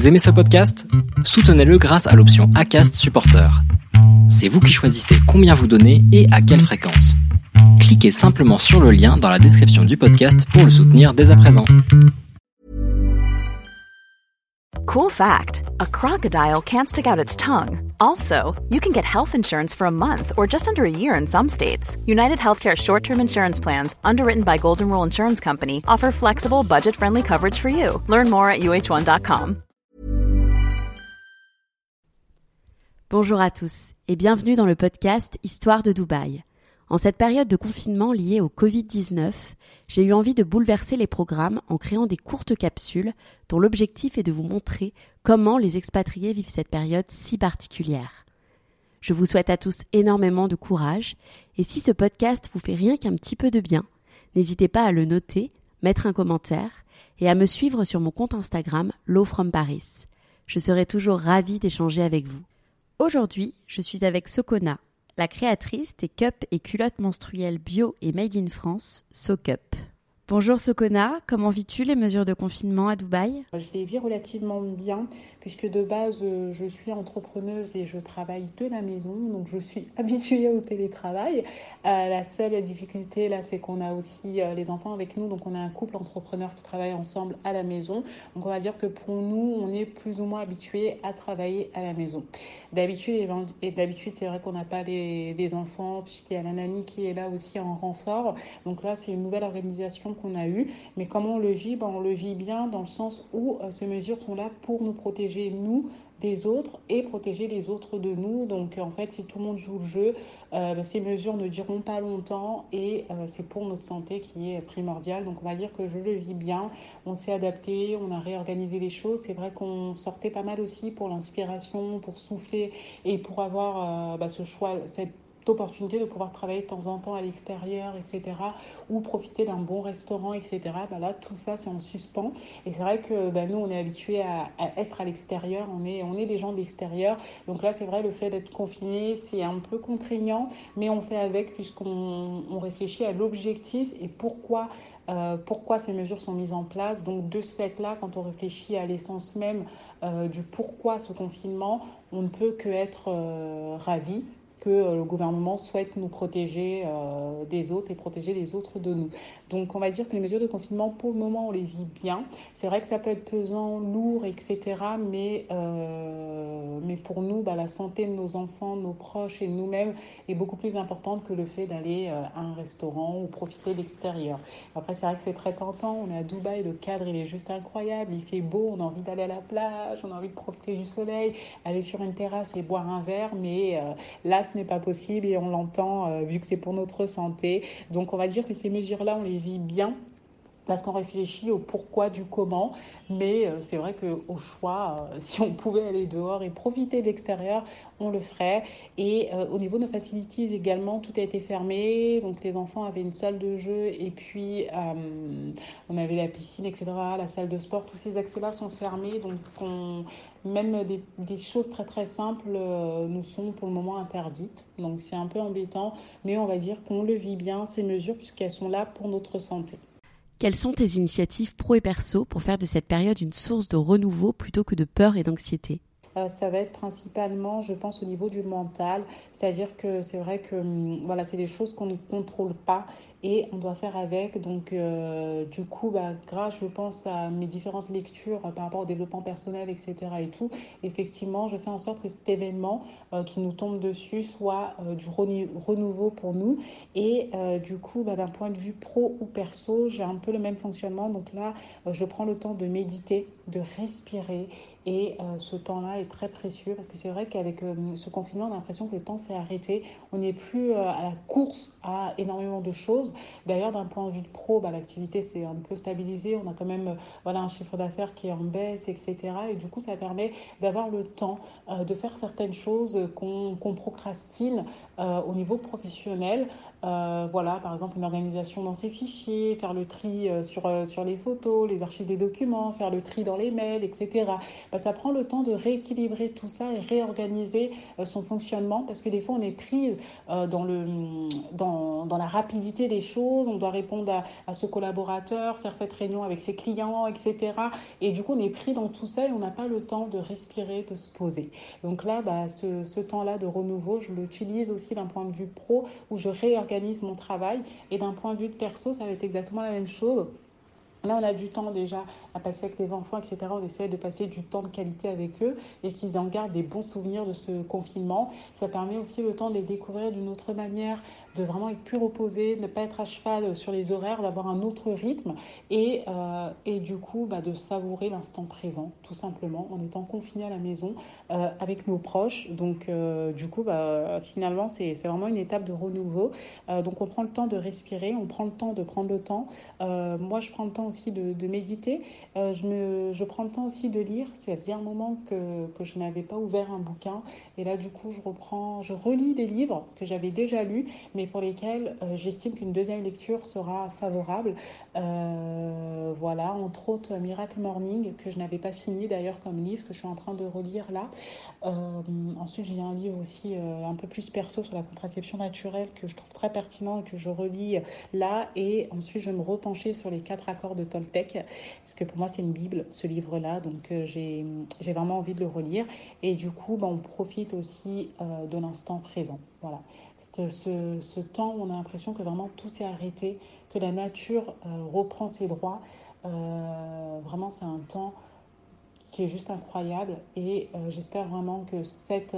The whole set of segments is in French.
Vous aimez ce podcast? Soutenez-le grâce à l'option ACAST Supporter. C'est vous qui choisissez combien vous donnez et à quelle fréquence. Cliquez simplement sur le lien dans la description du podcast pour le soutenir dès à présent. Cool fact a crocodile can't stick out its tongue. Also, you can get health insurance for a month or just under a year in some states. United Healthcare short term insurance plans, underwritten by Golden Rule Insurance Company, offer flexible, budget friendly coverage for you. Learn more at uh1.com. Bonjour à tous et bienvenue dans le podcast Histoire de Dubaï. En cette période de confinement liée au Covid-19, j'ai eu envie de bouleverser les programmes en créant des courtes capsules dont l'objectif est de vous montrer comment les expatriés vivent cette période si particulière. Je vous souhaite à tous énormément de courage et si ce podcast vous fait rien qu'un petit peu de bien, n'hésitez pas à le noter, mettre un commentaire et à me suivre sur mon compte Instagram Low from Paris. Je serai toujours ravie d'échanger avec vous. Aujourd'hui, je suis avec Sokona, la créatrice des cups et culottes menstruelles bio et made in France, SoCup. Bonjour Sokona, comment vis-tu les mesures de confinement à Dubaï? Je les vis relativement bien puisque de base euh, je suis entrepreneuse et je travaille de la maison, donc je suis habituée au télétravail. Euh, la seule difficulté là c'est qu'on a aussi euh, les enfants avec nous, donc on a un couple entrepreneur qui travaille ensemble à la maison. Donc on va dire que pour nous on est plus ou moins habitués à travailler à la maison. D'habitude et d'habitude c'est vrai qu'on n'a pas les enfants puisqu'il y a la nanny qui est là aussi en renfort. Donc là c'est une nouvelle organisation qu'on a eu. Mais comment on le vit? Ben, On le vit bien dans le sens où euh, ces mesures sont là pour nous protéger, nous, des autres et protéger les autres de nous. Donc en fait, si tout le monde joue le jeu, euh, ben, ces mesures ne dureront pas longtemps et euh, c'est pour notre santé qui est primordiale. Donc on va dire que je le vis bien, on s'est adapté, on a réorganisé les choses. C'est vrai qu'on sortait pas mal aussi pour l'inspiration, pour souffler et pour avoir ben, ce choix, cette opportunité de pouvoir travailler de temps en temps à l'extérieur, etc., ou profiter d'un bon restaurant, etc., bah tout ça, c'est en suspens. Et c'est vrai que bah, nous, on est habitués à, être à l'extérieur, on est, on est des gens de l'extérieur. Donc là, c'est vrai, le fait d'être confiné, c'est un peu contraignant, mais on fait avec puisqu'on on réfléchit à l'objectif et pourquoi, euh, pourquoi ces mesures sont mises en place. Donc de ce fait-là, quand on réfléchit à l'essence même euh, du pourquoi ce confinement, on ne peut que être euh, ravi que euh, le gouvernement souhaite nous protéger euh, des autres et protéger les autres de nous. Donc on va dire que les mesures de confinement, pour le moment, on les vit bien. C'est vrai que ça peut être pesant, lourd, etc. Mais, euh, mais pour nous, bah, la santé de nos enfants, nos proches et nous-mêmes est beaucoup plus importante que le fait d'aller à un restaurant ou profiter de l'extérieur. Après, c'est vrai que c'est très tentant. On est à Dubaï, le cadre, il est juste incroyable. Il fait beau, on a envie d'aller à la plage, on a envie de profiter du soleil, aller sur une terrasse et boire un verre. Mais là, n'est pas possible et on l'entend euh, vu que c'est pour notre santé. Donc on va dire que ces mesures-là, on les vit bien parce qu'on réfléchit au pourquoi du comment, mais euh, c'est vrai qu'au choix, euh, si on pouvait aller dehors et profiter de l'extérieur, on le ferait. Et au niveau de nos facilities également, tout a été fermé, donc les enfants avaient une salle de jeu et puis on avait la piscine, etc., la salle de sport, tous ces accès-là sont fermés, donc on, même des, choses très très simples euh, nous sont pour le moment interdites. Donc c'est un peu embêtant, mais on va dire qu'on le vit bien, ces mesures, puisqu'elles sont là pour notre santé. Quelles sont tes initiatives pro et perso pour faire de cette période une source de renouveau plutôt que de peur et d'anxiété? Ça va être principalement, je pense, au niveau du mental. C'est-à-dire que c'est vrai que hum, voilà, c'est des choses qu'on ne contrôle pas et on doit faire avec. Donc, euh, du coup, bah, grâce, je pense, à mes différentes lectures par rapport au développement personnel, etc. et tout, effectivement, je fais en sorte que cet événement euh, qui nous tombe dessus soit du renouveau pour nous. Et du coup, bah, d'un point de vue pro ou perso, j'ai un peu le même fonctionnement. Donc là, je prends le temps de méditer, de respirer et euh, ce temps-là est très précieux parce que c'est vrai qu'avec euh, ce confinement, on a l'impression que le temps s'est arrêté. On n'est plus euh, à la course à énormément de choses. D'ailleurs, d'un point de vue de pro, bah, l'activité s'est un peu stabilisée. On a quand même voilà, un chiffre d'affaires qui est en baisse, etc. Et du coup, ça permet d'avoir le temps de faire certaines choses qu'on procrastine au niveau professionnel. Euh, voilà, par exemple, une organisation dans ses fichiers, faire le tri euh, sur, euh, sur les photos, les archives des documents, faire le tri dans les mails, etc. Bah, ça prend le temps de rééquilibrer tout ça et réorganiser son fonctionnement parce que des fois, on est pris dans, le, dans, dans la rapidité des choses, on doit répondre à, à ce collaborateur, faire cette réunion avec ses clients, etc. Et du coup, on est pris dans tout ça et on n'a pas le temps de respirer, de se poser. Donc là, bah, ce, ce temps-là de renouveau, je l'utilise aussi d'un point de vue pro où je réorganise mon travail. Et d'un point de vue de perso, ça va être exactement la même chose. Là, on a du temps déjà à passer avec les enfants, etc. On essaie de passer du temps de qualité avec eux et qu'ils en gardent des bons souvenirs de ce confinement. Ça permet aussi le temps de les découvrir d'une autre manière, de vraiment être plus reposé, ne pas être à cheval sur les horaires, d'avoir un autre rythme et, euh, et du coup bah, de savourer l'instant présent, tout simplement, en étant confiné à la maison euh, avec nos proches. Donc, euh, du coup, bah, finalement, c'est vraiment une étape de renouveau. donc, on prend le temps de respirer, on prend le temps de prendre le temps. moi, je prends le temps aussi de, méditer. je, me, je prends le temps aussi de lire. Ça faisait un moment que, que je n'avais pas ouvert un bouquin. Et là, du coup, je reprends, je relis des livres que j'avais déjà lus, mais pour lesquels euh, j'estime qu'une deuxième lecture sera favorable. Euh, voilà, entre autres Miracle Morning, que je n'avais pas fini d'ailleurs comme livre, que je suis en train de relire là. Euh, ensuite, j'ai un livre aussi un peu plus perso sur la contraception naturelle que je trouve très pertinent et que je relis là. Et ensuite, je me repencher sur les quatre accords de Toltec, parce que pour moi, c'est une Bible, ce livre-là. Donc, j'ai vraiment envie de le relire. Et du coup, bah, on profite aussi de l'instant présent. Voilà ce, temps où on a l'impression que vraiment tout s'est arrêté, que la nature euh, reprend ses droits. Euh, vraiment, c'est un temps qui est juste incroyable et euh, j'espère vraiment que cette,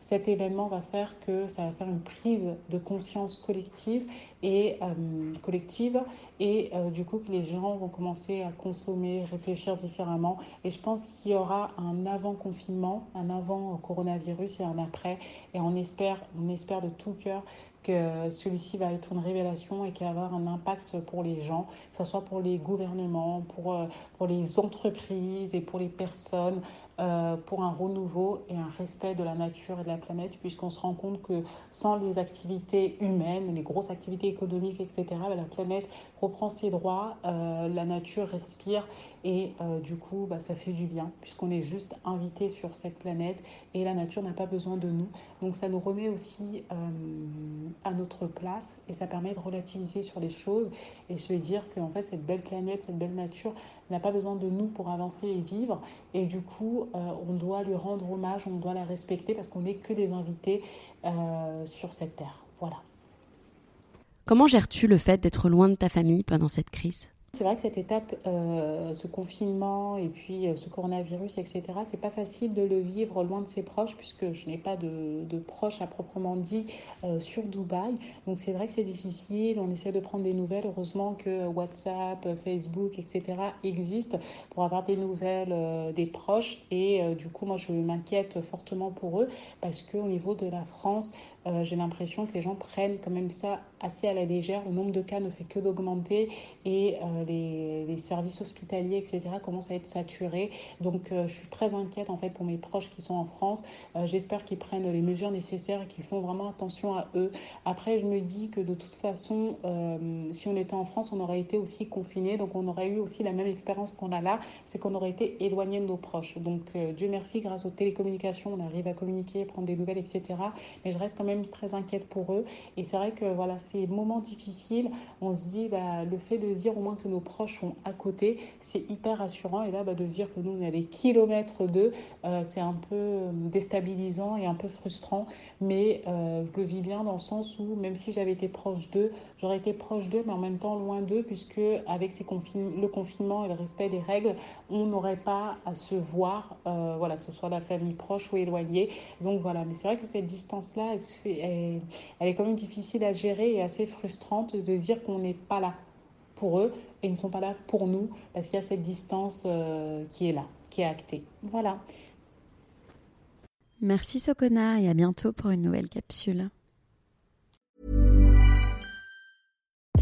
cet événement va faire que ça va faire une prise de conscience collective et euh, collective et du coup que les gens vont commencer à consommer, réfléchir différemment. Et je pense qu'il y aura un avant confinement, un avant coronavirus et un après. Et on espère, on espère de tout cœur que celui-ci va être une révélation et qu'il va avoir un impact pour les gens, que ce soit pour les gouvernements, pour, euh, pour les entreprises et pour les personnes, euh, pour un renouveau et un respect de la nature et de la planète, puisqu'on se rend compte que sans les activités humaines, les grosses activités économiques, etc., bah, la planète reprend ses droits, euh, la nature respire et euh, du coup, bah, ça fait du bien, puisqu'on est juste invité sur cette planète et la nature n'a pas besoin de nous. Donc ça nous remet aussi à notre place et ça permet de relativiser sur les choses et se dire qu'en fait, cette belle planète, cette belle nature n'a pas besoin de nous pour avancer et vivre. Et du coup, euh, on doit lui rendre hommage, on doit la respecter parce qu'on n'est que des invités euh, sur cette terre. Voilà. Comment gères-tu le fait d'être loin de ta famille pendant cette crise? C'est vrai que cette étape, euh, ce confinement et puis euh, ce coronavirus, etc., c'est pas facile de le vivre loin de ses proches puisque je n'ai pas de, proches à proprement dit euh, sur Dubaï. Donc c'est vrai que c'est difficile. On essaie de prendre des nouvelles. Heureusement que WhatsApp, Facebook, etc. existent pour avoir des nouvelles des proches. Et du coup, moi, je m'inquiète fortement pour eux parce qu'au niveau de la France, j'ai l'impression que les gens prennent quand même ça assez à la légère. Le nombre de cas ne fait que d'augmenter et les, services hospitaliers, etc., commencent à être saturés. Donc, euh, je suis très inquiète en fait pour mes proches qui sont en France. Euh, j'espère qu'ils prennent les mesures nécessaires et qu'ils font vraiment attention à eux. Après, je me dis que de toute façon, euh, si on était en France, on aurait été aussi confiné, donc on aurait eu aussi la même expérience qu'on a là, c'est qu'on aurait été éloigné de nos proches. Donc, Dieu merci, grâce aux télécommunications, on arrive à communiquer, prendre des nouvelles, etc. Mais je reste quand même très inquiète pour eux. Et c'est vrai que voilà, ces moments difficiles, on se dit, bah, le fait de dire au moins que nos proches sont à côté, c'est hyper rassurant. Et là, bah, de dire que nous, on est à des kilomètres d'eux, euh, c'est un peu euh, déstabilisant et un peu frustrant. Mais euh, je le vis bien dans le sens où, même si j'avais été proche d'eux, j'aurais été proche d'eux, mais en même temps loin d'eux, puisque avec le confinement et le respect des règles, on n'aurait pas à se voir, voilà, que ce soit la famille proche ou éloignée. Donc voilà, mais c'est vrai que cette distance-là, elle, elle est quand même difficile à gérer et assez frustrante de dire qu'on n'est pas là pour eux et ils ne sont pas là pour nous parce qu'il y a cette distance euh, qui est là, qui est actée. Voilà. Merci Sokona et à bientôt pour une nouvelle capsule.